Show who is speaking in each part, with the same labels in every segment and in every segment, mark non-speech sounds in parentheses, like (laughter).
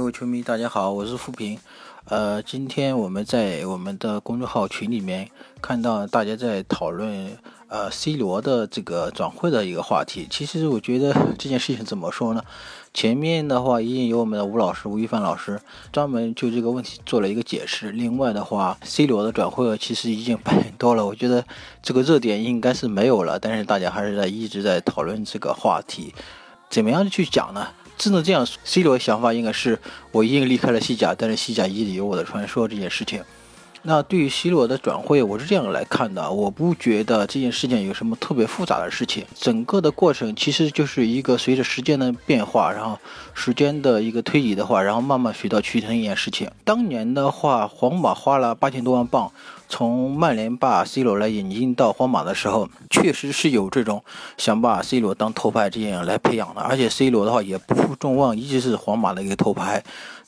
Speaker 1: 各位球迷，大家好，我是富平。呃，今天我们在我们的公众号群里面看到大家在讨论呃 C 罗的这个转会的一个话题。其实我觉得 (laughs) 这件事情怎么说呢？前面的话已经有我们的吴老师吴亦凡老师专门就这个问题做了一个解释。另外的话，C 罗的转会其实已经八年多了，我觉得这个热点应该是没有了，但是大家还是在一直在讨论这个话题。怎么样去讲呢？只能这样，C 罗的想法应该是我已经离开了西甲，但是西甲一直有我的传说这件事情。那对于 C 罗的转会，我是这样来看的，我不觉得这件事情有什么特别复杂的事情。整个的过程其实就是一个随着时间的变化，然后时间的一个推移的话，然后慢慢水到渠成一件事情。当年的话，皇马花了八千多万镑。从曼联把 C 罗来引进到皇马的时候，确实是有这种想把 C 罗当头牌这样来培养的，而且 C 罗的话也不负众望，一直是皇马的一个头牌。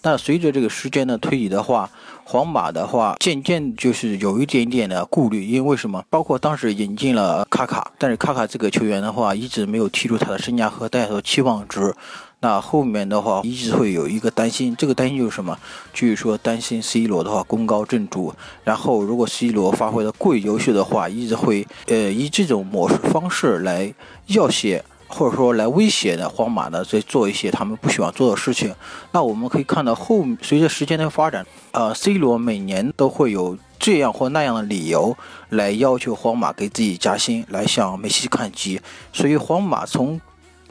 Speaker 1: 那随着这个时间的推移的话，皇马的话渐渐就是有一点点的顾虑，因为什么？包括当时引进了卡卡，但是卡卡这个球员的话一直没有踢出他的身价和带有期望值。那后面的话一直会有一个担心，这个担心就是什么？就是说担心 C 罗的话功高震主，然后如果 C 罗发挥的过于优秀的话，一直会呃以这种模式方式来要挟或者说来威胁的皇马呢，在做一些他们不喜欢做的事情。那我们可以看到后随着时间的发展，呃，C 罗每年都会有这样或那样的理由来要求皇马给自己加薪，来向梅西看齐。所以皇马从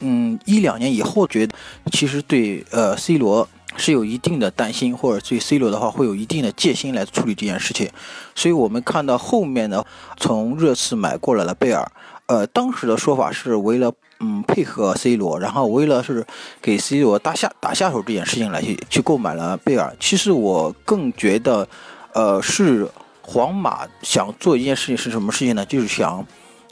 Speaker 1: 嗯，一两年以后，觉得其实对呃 C 罗是有一定的担心，或者对 C 罗的话会有一定的戒心来处理这件事情。所以我们看到后面呢，从热刺买过来了贝尔，呃，当时的说法是为了嗯配合 C 罗，然后为了是给 C 罗打下打下手这件事情来去去购买了贝尔。其实我更觉得，呃，是皇马想做一件事情是什么事情呢？就是想。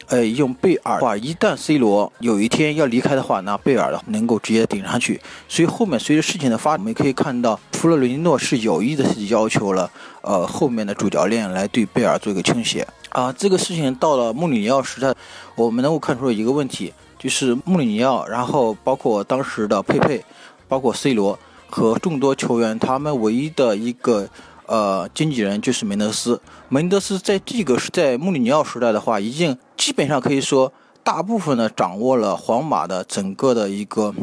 Speaker 1: 呃，用贝尔的话，一旦 C 罗有一天要离开的话，那贝尔能够直接顶上去。所以后面随着事情的发展，我们可以看到，弗洛伦蒂诺是有意的要求了，呃，后面的主教练来对贝尔做一个倾斜啊。这个事情到了穆里尼奥时代，我们能够看出一个问题，就是穆里尼奥，然后包括当时的佩佩，包括 C 罗和众多球员，他们唯一的一个。呃，经纪人就是门德斯。门德斯在这个是在穆里尼奥时代的话，已经基本上可以说大部分呢掌握了皇马的整个的一个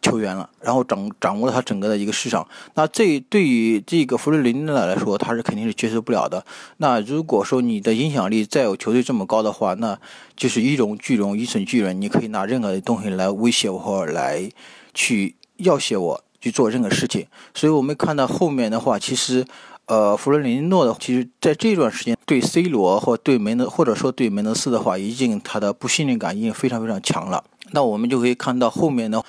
Speaker 1: 球员了，然后掌掌握了他整个的一个市场。那这对于这个弗洛林纳来说，他是肯定是接受不了的。那如果说你的影响力再有球队这么高的话，那就是一荣俱荣，一损俱荣。你可以拿任何的东西来威胁我，或来去要挟我去做任何事情。所以我们看到后面的话，其实。呃，弗洛林诺的，其实在这段时间对 C 罗或对梅德，或者说对梅德斯的话，已经他的不信任感已经非常非常强了。那我们就可以看到后面呢，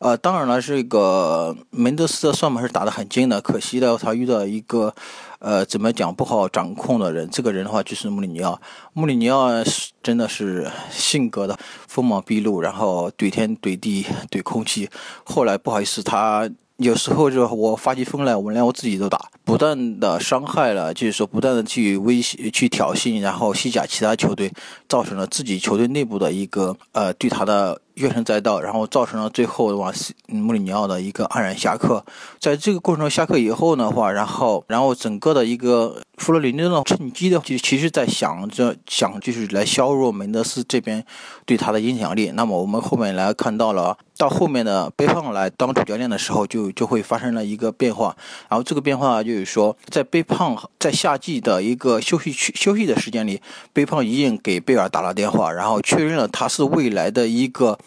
Speaker 1: 呃，当然了，这个门德斯的算盘是打得很精的，可惜的他遇到一个，呃，怎么讲不好掌控的人。这个人的话就是穆里尼奥，穆里尼奥真的是性格的锋芒毕露，然后怼天怼地怼空气。后来不好意思，他。有时候就我发起疯来，我连我自己都打，不断的伤害了，就是说不断的去威胁、去挑衅，然后西甲其他球队，造成了自己球队内部的一个呃对他的。怨声载道，然后造成了最后的话，穆里尼奥的一个黯然下课。在这个过程中下课以后的话，然后，然后整个的一个弗洛里诺趁机的，就其实在想着想就是来削弱门德斯这边对他的影响力。那么我们后面来看到了，到后面的贝胖来当主教练的时候，就就会发生了一个变化。然后这个变化就是说，在贝胖在夏季的一个休息区休息的时间里，贝胖已经给贝尔打了电话，然后确认了他是未来的一个。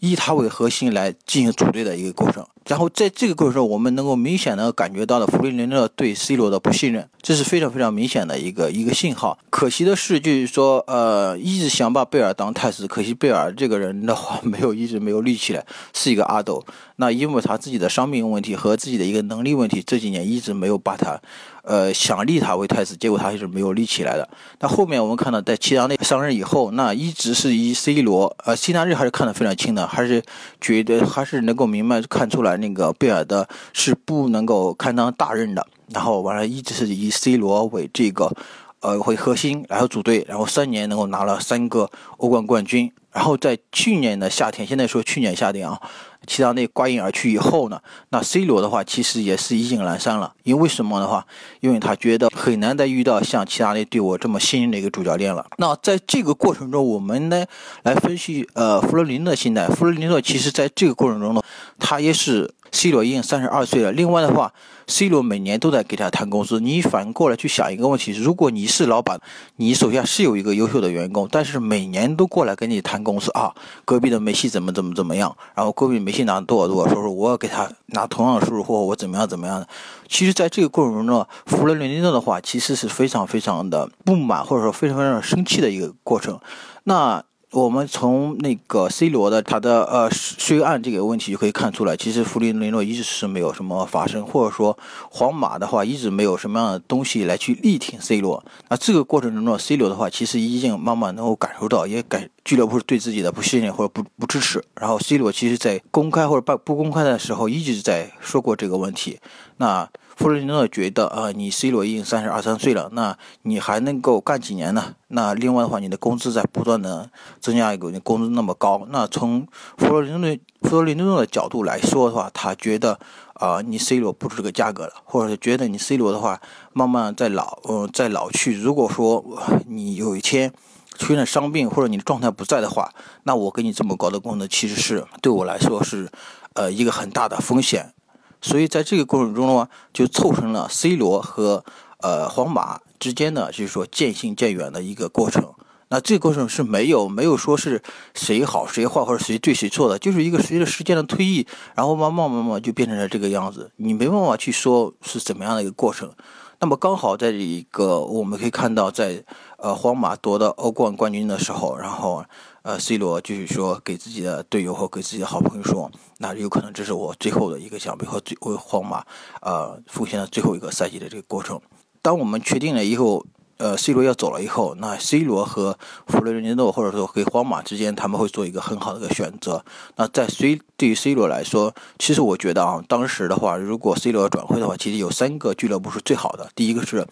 Speaker 1: 以他为核心来进行组队的一个过程，然后在这个过程中，我们能够明显的感觉到了弗洛伦蒂诺对 C 罗的不信任，这是非常非常明显的一个一个信号。可惜的是，就是说，呃，一直想把贝尔当太子，可惜贝尔这个人的话，没有一直没有立起来，是一个阿斗。那因为他自己的伤病问题和自己的一个能力问题，这几年一直没有把他，呃，想立他为太子，结果他一直没有立起来的。那后面我们看到，在齐达内上任以后，那一直是以 C 罗，呃，齐达内还是看得非常清的，还是觉得还是能够明白看出来，那个贝尔的是不能够堪当大任的。然后完了，一直是以 C 罗为这个，呃，为核心，然后组队，然后三年能够拿了三个欧冠冠军。然后在去年的夏天，现在说去年夏天啊，齐达内挂印而去以后呢，那 C 罗的话其实也是意兴阑珊了。因为什么的话，因为他觉得很难再遇到像齐达内对我这么信任的一个主教练了。那在这个过程中，我们呢来分析呃弗洛林的心态。弗洛林诺其实在这个过程中呢，他也是。C 罗已经三十二岁了。另外的话，C 罗每年都在给他谈工资。你反过来去想一个问题：如果你是老板，你手下是有一个优秀的员工，但是每年都过来跟你谈工资啊，隔壁的梅西怎么怎么怎么样，然后隔壁梅西拿多少多少，说说我要给他拿同样的收入，或我怎么样怎么样的。其实，在这个过程中呢，弗洛伦蒂诺的话其实是非常非常的不满，或者说非常非常生气的一个过程。那。我们从那个 C 罗的他的呃税案这个问题就可以看出来，其实弗里雷诺一直是没有什么发生，或者说皇马的话一直没有什么样的东西来去力挺 C 罗。那这个过程中呢，C 罗的话其实已经慢慢能够感受到，也感俱乐部对自己的不信任或者不不支持。然后 C 罗其实在公开或者不不公开的时候一直在说过这个问题。那弗洛伦蒂诺觉得啊，你 C 罗已经三十二三岁了，那你还能够干几年呢？那另外的话，你的工资在不断的增加一个，你工资那么高，那从弗洛伦蒂弗洛伦蒂诺的角度来说的话，他觉得啊，你 C 罗不是这个价格了，或者是觉得你 C 罗的话慢慢在老，嗯，在老去。如果说你有一天出现伤病或者你的状态不在的话，那我给你这么高的工资，其实是对我来说是呃一个很大的风险。所以在这个过程中的话，就凑成了 C 罗和呃皇马之间呢，就是说渐行渐远的一个过程。那这个过程是没有没有说是谁好谁坏或者谁对谁错的，就是一个随着时间的推移，然后慢慢慢慢就变成了这个样子。你没办法去说是怎么样的一个过程。那么刚好在一个我们可以看到，在呃皇马夺得欧冠冠军的时候，然后。呃，C 罗就是说给自己的队友和给自己的好朋友说，那有可能这是我最后的一个奖杯和最为皇马呃奉献的最后一个赛季的这个过程。当我们确定了以后，呃，C 罗要走了以后，那 C 罗和弗洛伦蒂诺或者说给皇马之间，他们会做一个很好的一个选择。那在 C 对于 C 罗来说，其实我觉得啊，当时的话，如果 C 罗转会的话，其实有三个俱乐部是最好的。第一个是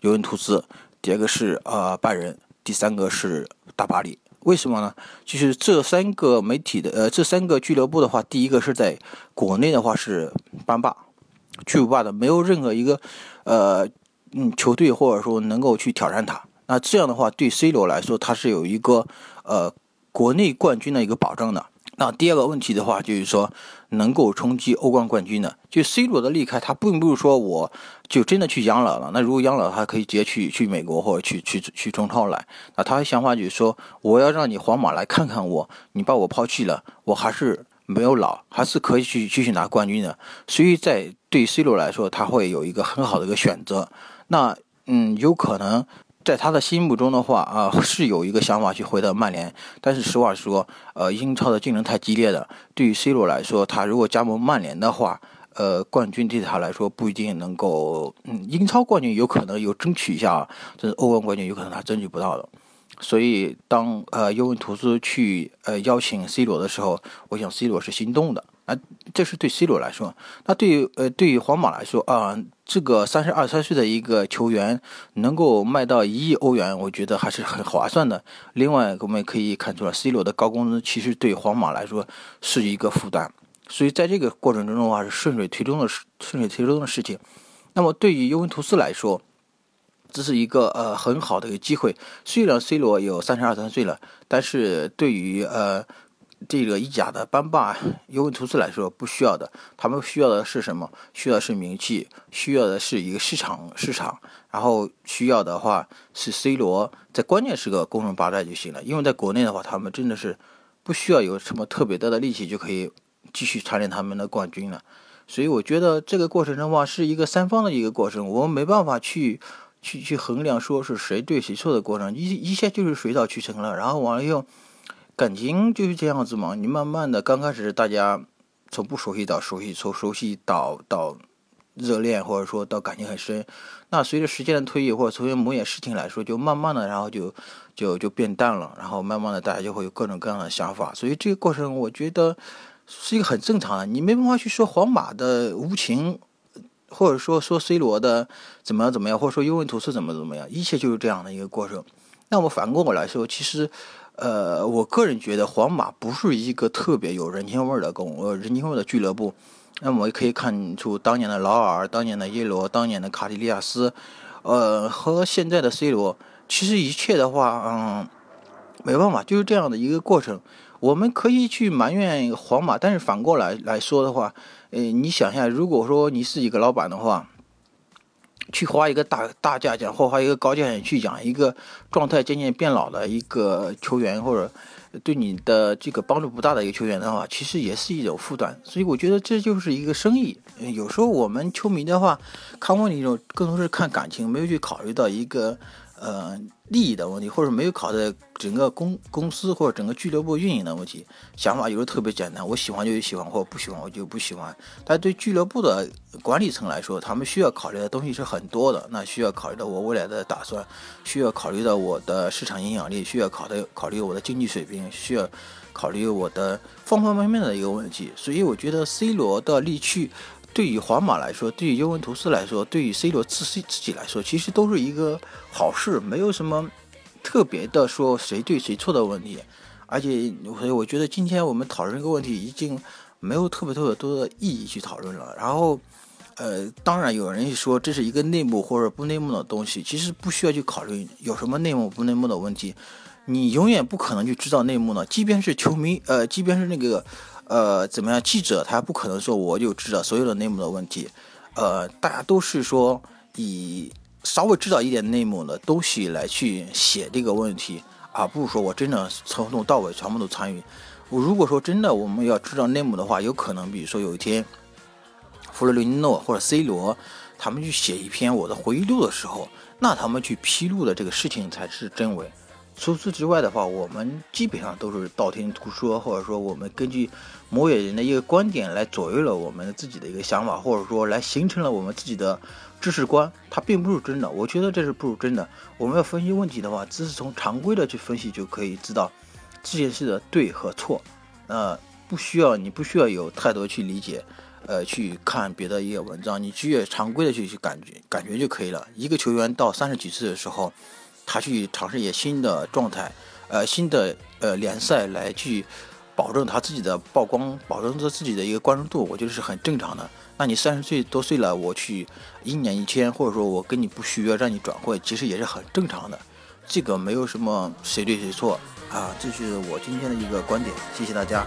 Speaker 1: 尤文图斯，第二个是呃拜仁，第三个是大巴黎。为什么呢？就是这三个媒体的，呃，这三个俱乐部的话，第一个是在国内的话是班霸，巨无霸的，没有任何一个，呃，嗯，球队或者说能够去挑战他。那这样的话，对 C 罗来说，他是有一个，呃，国内冠军的一个保障的。那第二个问题的话，就是说能够冲击欧冠冠军的，就 C 罗的离开，他并不是说我就真的去养老了。那如果养老，他可以直接去去美国或者去去去中超来。那他的想法就是说，我要让你皇马来看看我，你把我抛弃了，我还是没有老，还是可以去继续拿冠军的。所以在对 C 罗来说，他会有一个很好的一个选择。那嗯，有可能。在他的心目中的话啊，是有一个想法去回到曼联，但是实话实说，呃，英超的竞争太激烈了。对于 C 罗来说，他如果加盟曼联的话，呃，冠军对他来说不一定能够，嗯，英超冠军有可能有争取一下，但是欧冠冠军有可能他争取不到的。所以，当呃尤文图斯去呃邀请 C 罗的时候，我想 C 罗是心动的。啊，这是对 C 罗来说，那对于呃，对于皇马来说啊，这个三十二三岁的一个球员能够卖到一亿欧元，我觉得还是很划算的。另外，我们可以看出来，C 罗的高工资其实对皇马来说是一个负担，所以在这个过程中的话是顺水推舟的事，顺水推舟的事情。那么对于尤文图斯来说，这是一个呃很好的一个机会。虽然 C 罗有三十二三岁了，但是对于呃。这个意甲的班霸尤文图斯来说不需要的，他们需要的是什么？需要是名气，需要的是一个市场市场，然后需要的话是 C 罗在关键时刻攻城拔寨就行了。因为在国内的话，他们真的是不需要有什么特别大的力气就可以继续蝉联他们的冠军了。所以我觉得这个过程的话是一个三方的一个过程，我们没办法去去去衡量说是谁对谁错的过程，一一下就是水到渠成了。然后完了又，感情就是这样子嘛，你慢慢的刚开始大家从不熟悉到熟悉，从熟悉到到热恋，或者说到感情很深，那随着时间的推移或者从某件事情来说，就慢慢的然后就就就变淡了，然后慢慢的大家就会有各种各样的想法，所以这个过程我觉得。是一个很正常的，你没办法去说皇马的无情，或者说说 C 罗的怎么样怎么样，或者说尤文图斯怎么怎么样，一切就是这样的一个过程。那么反过我来说，其实，呃，我个人觉得皇马不是一个特别有人情味的公呃人情味的俱乐部。那么也可以看出当年的劳尔、当年的耶罗、当年的卡迪利亚斯，呃，和现在的 C 罗，其实一切的话，嗯，没办法，就是这样的一个过程。我们可以去埋怨皇马，但是反过来来说的话，呃，你想一下，如果说你是一个老板的话，去花一个大大价钱或花一个高价钱去养一个状态渐渐变老的一个球员，或者对你的这个帮助不大的一个球员的话，其实也是一种负担。所以我觉得这就是一个生意。有时候我们球迷的话，看问题中更多是看感情，没有去考虑到一个。呃，利益的问题，或者没有考虑整个公公司或者整个俱乐部运营的问题，想法有时候特别简单，我喜欢就喜欢，或者不喜欢我就不喜欢。但对俱乐部的管理层来说，他们需要考虑的东西是很多的，那需要考虑到我未来的打算，需要考虑到我的市场影响力，需要考虑考虑我的经济水平，需要考虑我的方方面面的一个问题。所以我觉得 C 罗的离去。对于皇马来说，对于尤文图斯来说，对于 C 罗自自己来说，其实都是一个好事，没有什么特别的说谁对谁错的问题。而且，所以我觉得今天我们讨论这个问题已经没有特别特别多的意义去讨论了。然后，呃，当然有人说这是一个内幕或者不内幕的东西，其实不需要去考虑有什么内幕不内幕的问题。你永远不可能去知道内幕呢，即便是球迷，呃，即便是那个。呃，怎么样？记者他不可能说我就知道所有的内幕的问题，呃，大家都是说以稍微知道一点内幕的东西来去写这个问题，而不是说我真的从头到尾全部都参与。我如果说真的我们要知道内幕的话，有可能比如说有一天，弗洛伦诺或者 C 罗他们去写一篇我的回忆录的时候，那他们去披露的这个事情才是真伪。除此之外的话，我们基本上都是道听途说，或者说我们根据某些人的一个观点来左右了我们自己的一个想法，或者说来形成了我们自己的知识观，它并不是真的。我觉得这是不是真的。我们要分析问题的话，只是从常规的去分析就可以知道这件事的对和错。呃，不需要你不需要有太多去理解，呃，去看别的一个文章，你只要常规的去去感觉感觉就可以了。一个球员到三十几岁的时候。他去尝试一些新的状态，呃，新的呃联赛来去保证他自己的曝光，保证他自己的一个关注度，我觉得是很正常的。那你三十岁多岁了，我去一年一签，或者说我跟你不续约让你转会，其实也是很正常的。这个没有什么谁对谁错啊，这是我今天的一个观点。谢谢大家。